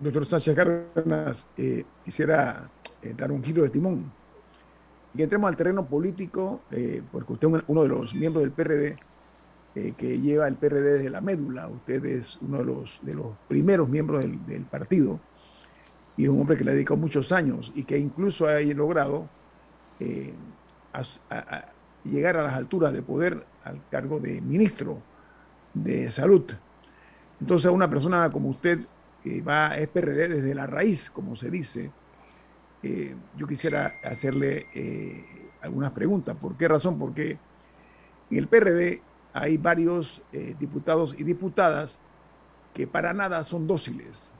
Doctor Sánchez Cárdenas, quisiera dar un giro de timón y entremos al terreno político, porque usted es uno de los miembros del PRD eh, que lleva el PRD desde la médula. Usted es uno de los, de los primeros miembros del, partido y es un hombre que le ha dedicado muchos años y que incluso ha logrado eh, llegar a las alturas de poder al cargo de ministro de salud. Entonces, una persona como usted que va es PRD desde la raíz, como se dice, eh, yo quisiera hacerle algunas preguntas. ¿Por qué razón? Porque en el PRD hay varios eh, diputados y diputadas que para nada son dóciles.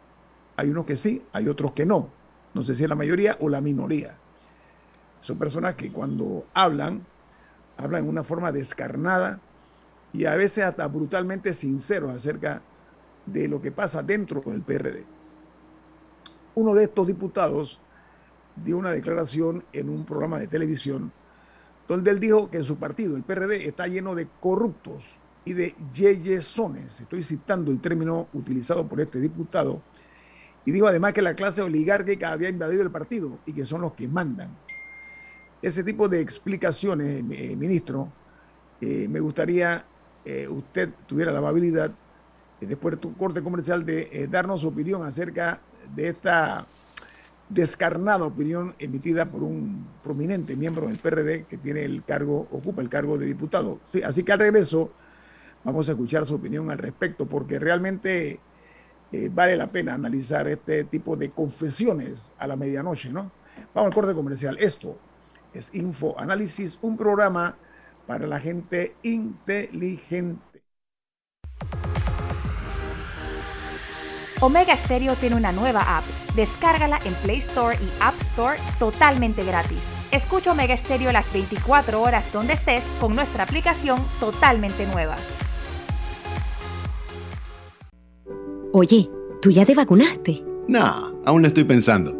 Hay unos que sí, hay otros que no. No sé si es la mayoría o la minoría. Son personas que cuando hablan, hablan de una forma descarnada y a veces hasta brutalmente sinceros acerca de lo que pasa dentro del PRD. Uno de estos diputados dio una declaración en un programa de televisión donde él dijo que su partido, el PRD, está lleno de corruptos y de yeyesones. Estoy citando el término utilizado por este diputado. Y dijo además que la clase oligárquica había invadido el partido y que son los que mandan. Ese tipo de explicaciones, eh, ministro, eh, me gustaría eh, usted tuviera la amabilidad, después de tu corte comercial, de darnos su opinión acerca de esta descarnada opinión emitida por un prominente miembro del PRD que tiene el cargo, ocupa el cargo de diputado. Sí, así que al regreso vamos a escuchar su opinión al respecto, porque realmente eh, vale la pena analizar este tipo de confesiones a la medianoche, ¿no? Vamos al corte comercial. Esto es Info Análisis, un programa para la gente inteligente. Omega Stereo tiene una nueva app. Descárgala en Play Store y App Store totalmente gratis. Escucha Omega Stereo las 24 horas donde estés con nuestra aplicación totalmente nueva. Oye, ¿tú ya te vacunaste? No, aún lo estoy pensando.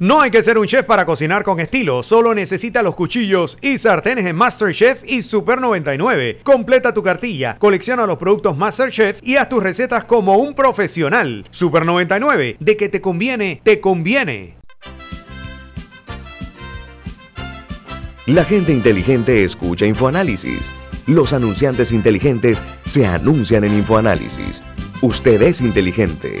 No hay que ser un chef para cocinar con estilo, solo necesita los cuchillos y sartenes en MasterChef y Super 99. Completa tu cartilla, colecciona los productos MasterChef y haz tus recetas como un profesional. Super 99, de que te conviene, te conviene. La gente inteligente escucha InfoAnálisis. Los anunciantes inteligentes se anuncian en InfoAnálisis. Usted es inteligente.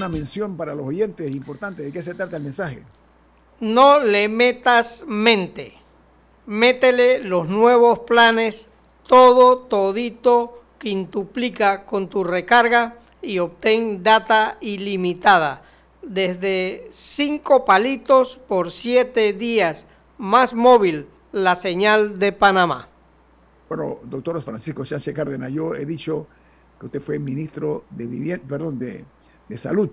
Una mención para los oyentes importante. ¿De qué se trata el mensaje? No le metas mente. Métele los nuevos planes, todo, todito, quintuplica con tu recarga y obtén data ilimitada. Desde 5 palitos por 7 días. Más móvil, la señal de Panamá. Bueno, doctor Francisco Sánchez Cárdenas, yo he dicho que usted fue ministro de vivienda, perdón, de, de salud,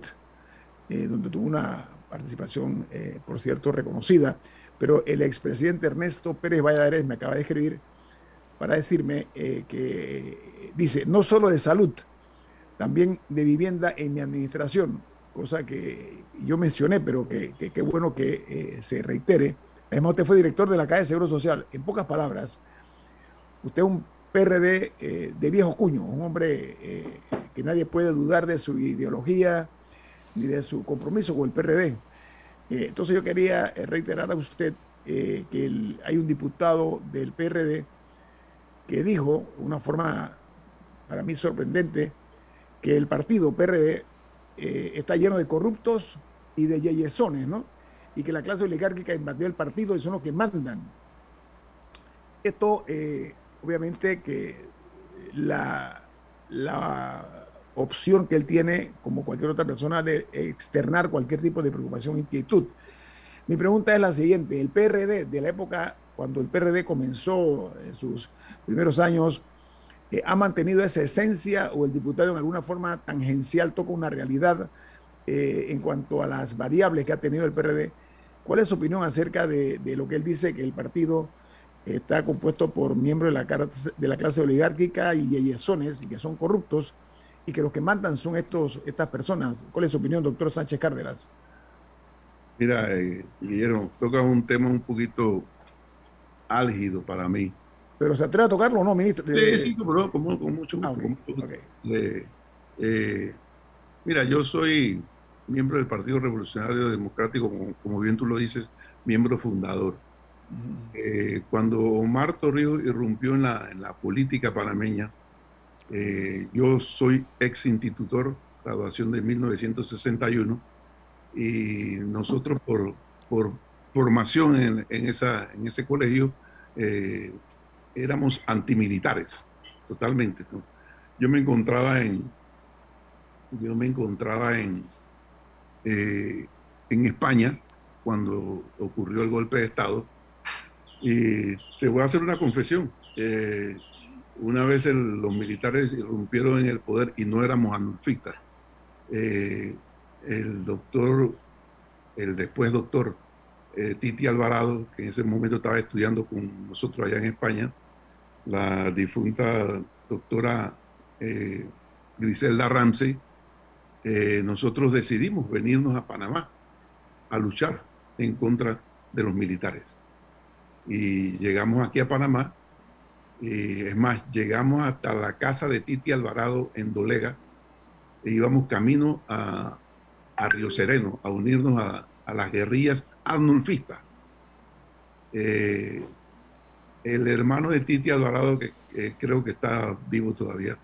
eh, donde tuvo una participación, eh, por cierto, reconocida, pero el expresidente Ernesto Pérez Valladares me acaba de escribir para decirme eh, que dice, no solo de salud, también de vivienda en mi administración, cosa que yo mencioné, pero que qué bueno que se reitere. Además, usted fue director de la Caja de Seguro Social. En pocas palabras, usted es un PRD eh, de viejo cuño, un hombre eh, que nadie puede dudar de su ideología ni de su compromiso con el PRD. Eh, entonces yo quería reiterar a usted que hay un diputado del PRD que dijo, de una forma para mí sorprendente, que el partido PRD está lleno de corruptos y de yeyesones, ¿no? Y que la clase oligárquica invadió el partido y son los que mandan. Esto, obviamente, que la, la opción que él tiene, como cualquier otra persona, de externar cualquier tipo de preocupación e inquietud. Mi pregunta es la siguiente: el PRD, de la época cuando el PRD comenzó en sus primeros años, eh, ¿ha mantenido esa esencia o el diputado en alguna forma tangencial toca una realidad eh, en cuanto a las variables que ha tenido el PRD? ¿Cuál es su opinión acerca de, de lo que él dice que el partido está compuesto por miembros de la, de la clase oligárquica y yeyesones y que son corruptos y que los que mandan son estos, estas personas? ¿Cuál es su opinión, doctor Sánchez Cárdenas? Mira, eh, Guillermo, tocas un tema un poquito álgido para mí. ¿Pero se atreve a tocarlo o no, ministro? Sí, sí, como no, con, con mucho Ah, gusto. Eh, eh, mira, yo soy miembro del Partido Revolucionario Democrático, como, como bien tú lo dices, miembro fundador. Eh, cuando Omar Torrijos irrumpió en la, política panameña, eh, yo soy ex institutor, graduación de 1961, y nosotros por, por formación en, en esa, en ese colegio eh, éramos antimilitares, totalmente. Yo me encontraba en, yo me encontraba en, en España cuando ocurrió el golpe de Estado. Y te voy a hacer una confesión. Eh, una vez los militares irrumpieron en el poder y no éramos anulfistas. Eh, el doctor, el después doctor eh, Titi Alvarado, que en ese momento estaba estudiando con nosotros allá en España, la difunta doctora Griselda Ramsey, nosotros decidimos venirnos a Panamá a luchar en contra de los militares. Y llegamos aquí a Panamá, y es más, llegamos hasta la casa de Titi Alvarado en Dolega, e íbamos camino a, a Río Sereno, a unirnos a, a las guerrillas arnulfistas. Eh, el hermano de Titi Alvarado, que creo que está vivo todavía,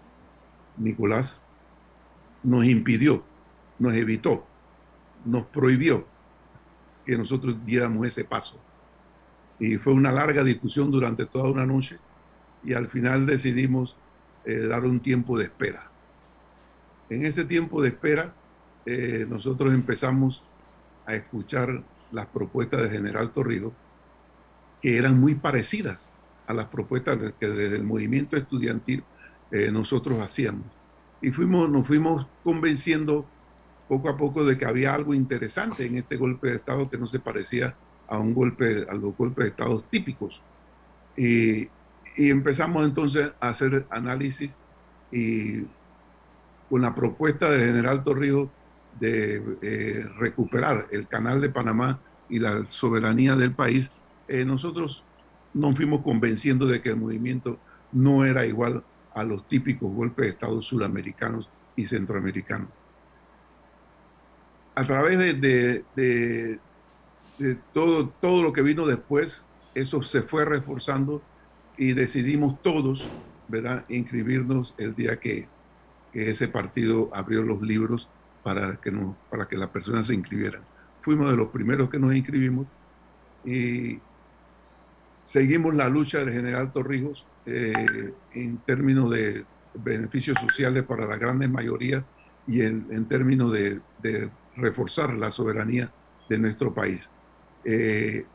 Nicolás, nos impidió, nos evitó, nos prohibió que nosotros diéramos ese paso. Y fue una larga discusión durante toda una noche y al final decidimos eh, dar un tiempo de espera. En ese tiempo de espera, eh, nosotros empezamos a escuchar las propuestas de General Torrijos, que eran muy parecidas a las propuestas que desde el movimiento estudiantil eh, nosotros hacíamos. Y fuimos, nos fuimos convenciendo poco a poco de que había algo interesante en este golpe de Estado que no se parecía a un golpe, a los golpes de Estado típicos. Y, empezamos entonces a hacer análisis y con la propuesta del general Torrijos de eh, recuperar el canal de Panamá y la soberanía del país, eh, nosotros nos fuimos convenciendo de que el movimiento no era igual a los típicos golpes de Estado sudamericanos y centroamericanos a través de, todo, todo lo que vino después, eso se fue reforzando y decidimos todos, ¿verdad?, inscribirnos el día que, ese partido abrió los libros para que, nos, para que las personas se inscribieran. Fuimos de los primeros que nos inscribimos y seguimos la lucha del general Torrijos eh, en términos de beneficios sociales para la grandes mayoría y en, términos de reforzar la soberanía de nuestro país. Eh,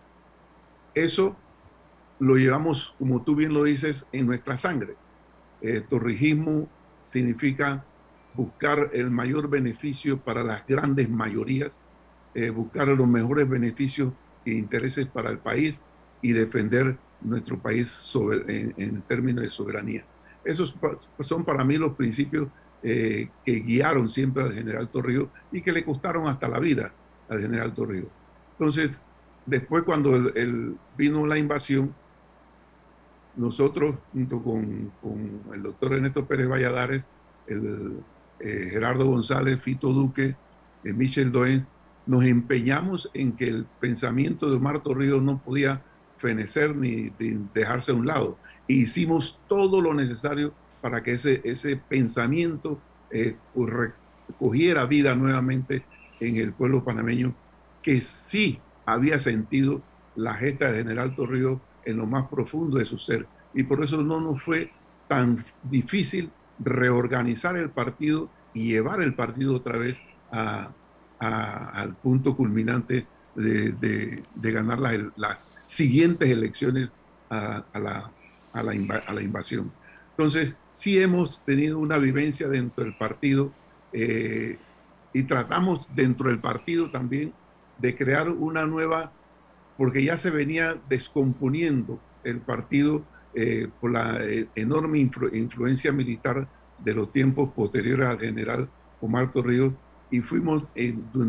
eso lo llevamos, como tú bien lo dices, en nuestra sangre. Eh, torrijismo significa buscar el mayor beneficio para las grandes mayorías, eh, buscar los mejores beneficios e intereses para el país y defender nuestro país en, términos de soberanía. Esos son para mí los principios eh, que guiaron siempre al general Torrijos y que le costaron hasta la vida al general Torrijos. Entonces, después cuando el, vino la invasión, nosotros, junto con, el doctor Ernesto Pérez Valladares, el, eh, Gerardo González, Fito Duque, eh, Michel Doen, nos empeñamos en que el pensamiento de Omar Torrijos no podía fenecer ni dejarse a un lado. E hicimos todo lo necesario para que ese, ese pensamiento eh, cogiera vida nuevamente en el pueblo panameño, que sí había sentido la gesta del general Torrijos en lo más profundo de su ser. Y por eso no nos fue tan difícil reorganizar el partido y llevar el partido otra vez a, al punto culminante de, de, ganar las, las, siguientes elecciones a, la, a, la, a la invasión. Entonces, sí hemos tenido una vivencia dentro del partido eh, y tratamos dentro del partido también de crear una nueva, porque ya se venía descomponiendo el partido eh, por la eh, enorme influencia militar de los tiempos posteriores al general Omar Torrijos y fuimos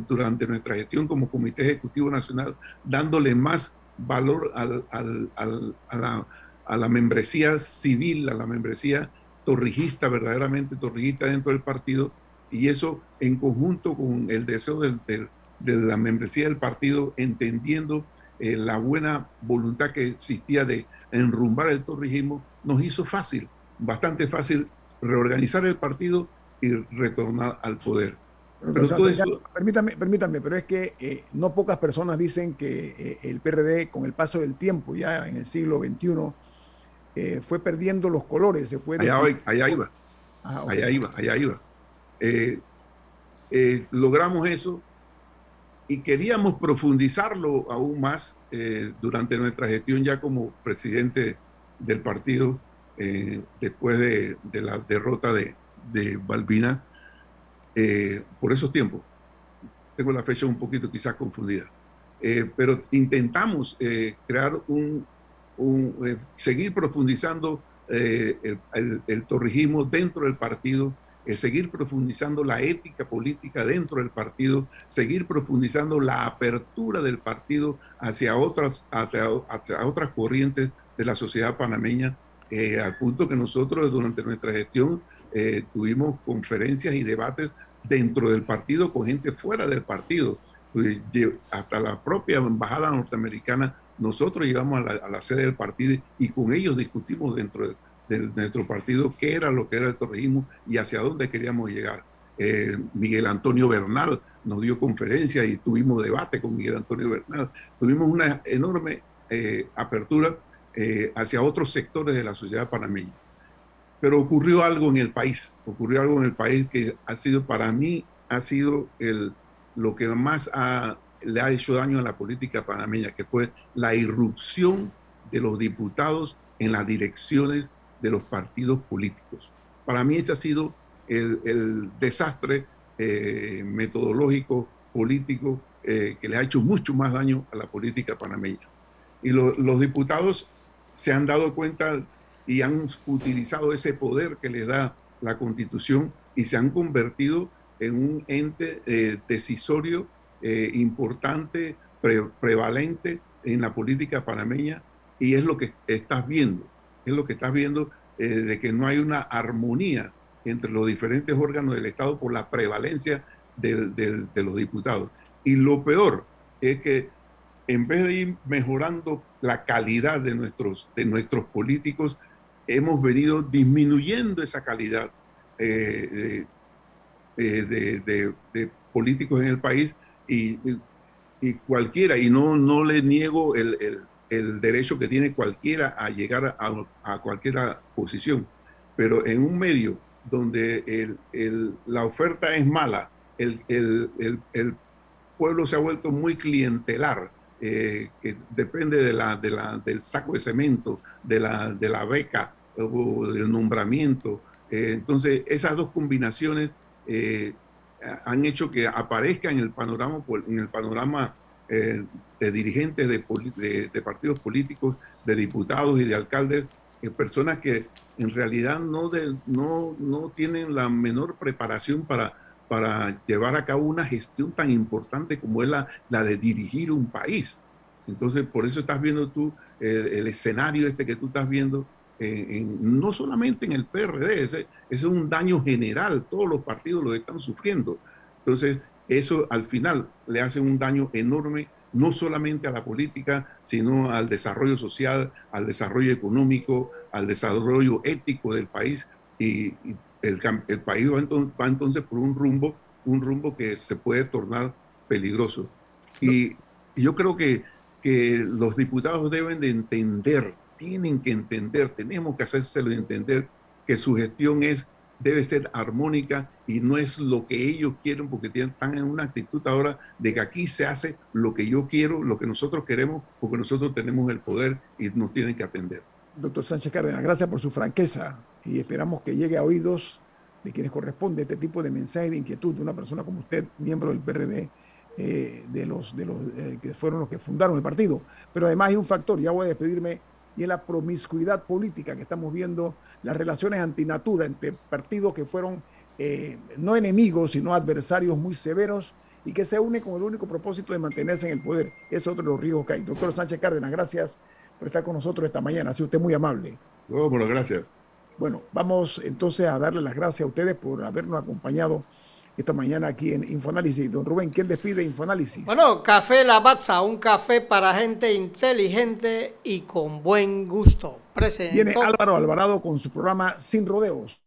durante nuestra gestión como Comité Ejecutivo Nacional dándole más valor al, al, a la a la membresía civil, a la membresía torrijista, verdaderamente torrijista dentro del partido, y eso en conjunto con el deseo de la membresía del partido, entendiendo eh, la buena voluntad que existía de enrumbar el torrijismo, nos hizo fácil, bastante fácil, reorganizar el partido y retornar al poder. Pero permítame, permítame, pero es que eh, no pocas personas dicen que eh, el PRD, con el paso del tiempo, ya en el siglo XXI, eh, fue perdiendo los colores, se fue... Allá, allá iba, ah, allá iba, allá iba. Logramos eso y queríamos profundizarlo aún más durante nuestra gestión ya como presidente del partido después de, de, la derrota de, de Balbina por esos tiempos. Tengo la fecha un poquito quizás confundida. pero intentamos crear un, eh, seguir profundizando eh, el, el, torrijismo dentro del partido, seguir profundizando la ética política dentro del partido, seguir profundizando la apertura del partido hacia otras, hacia, otras corrientes de la sociedad panameña, eh, al punto que nosotros durante nuestra gestión eh, tuvimos conferencias y debates dentro del partido con gente fuera del partido. Pues, hasta la propia embajada norteamericana, nosotros llegamos a la, sede del partido y con ellos discutimos dentro de, nuestro partido qué era lo que era el torreísmo y hacia dónde queríamos llegar. Eh, Miguel Antonio Bernal nos dio conferencia y tuvimos debate con Miguel Antonio Bernal. Tuvimos una enorme eh, apertura eh, hacia otros sectores de la sociedad panameña. Pero ocurrió algo en el país, ocurrió algo en el país que ha sido para mí, ha sido el, lo que más le ha hecho daño a la política panameña, que fue la irrupción de los diputados en las direcciones de los partidos políticos. Para mí ese ha sido el, desastre eh, metodológico, político, eh, que le ha hecho mucho más daño a la política panameña. Y los diputados se han dado cuenta y han utilizado ese poder que les da la constitución y se han convertido en un ente eh, decisorio eh, importante, prevalente en la política panameña y es lo que estás viendo, es lo que estás viendo eh, de que no hay una armonía entre los diferentes órganos del Estado por la prevalencia de los diputados. Y lo peor es que en vez de ir mejorando la calidad de nuestros, de nuestros políticos, hemos venido disminuyendo esa calidad eh, de, políticos en el país y, cualquiera, y no, no le niego el, derecho que tiene cualquiera a llegar a, cualquier posición, pero en un medio donde la oferta es mala, el, pueblo se ha vuelto muy clientelar, eh, que depende de la, de la, del saco de cemento, de la, de la beca o del nombramiento. Eh, entonces, esas dos combinaciones eh, han hecho que aparezca en el panorama, en el panorama de dirigentes de, partidos políticos, de diputados y de alcaldes, personas que en realidad no, no, no tienen la menor preparación para para llevar a cabo una gestión tan importante como es la, la de dirigir un país. Entonces, por eso estás viendo tú el, escenario este que tú estás viendo, en, no solamente en el PRD, ese, es un daño general, todos los partidos lo están sufriendo. Entonces, eso al final le hace un daño enorme, no solamente a la política, sino al desarrollo social, al desarrollo económico, al desarrollo ético del país. Y, y el, el país va entonces, va entonces, por un rumbo, un rumbo que se puede tornar peligroso. Y, yo creo que, que los diputados deben de entender, tienen que entender, tenemos que hacérselo entender que su gestión es debe ser armónica y no es lo que ellos quieren porque están en una actitud ahora de que aquí se hace lo que yo quiero, lo que nosotros queremos, porque nosotros tenemos el poder y nos tienen que atender. Doctor Sánchez Cárdenas, gracias por su franqueza y esperamos que llegue a oídos de quienes corresponde este tipo de mensaje de inquietud de una persona como usted, miembro del PRD, eh, de los, eh, que fueron los que fundaron el partido. Pero además hay un factor, ya voy a despedirme, y es la promiscuidad política que estamos viendo, las relaciones antinatura entre partidos que fueron eh, no enemigos, sino adversarios muy severos y que se unen con el único propósito de mantenerse en el poder. Es otro de los riesgos que hay. Doctor Sánchez Cárdenas, gracias por estar con nosotros esta mañana. Ha sido usted muy amable. bueno, gracias. Bueno, vamos entonces a darle las gracias a ustedes por habernos acompañado esta mañana aquí en Infoanálisis. Don Rubén, ¿quién despide Infoanálisis? Bueno, Café Lavazza, un café para gente inteligente y con buen gusto. Viene Álvaro Alvarado con su programa Sin Rodeos.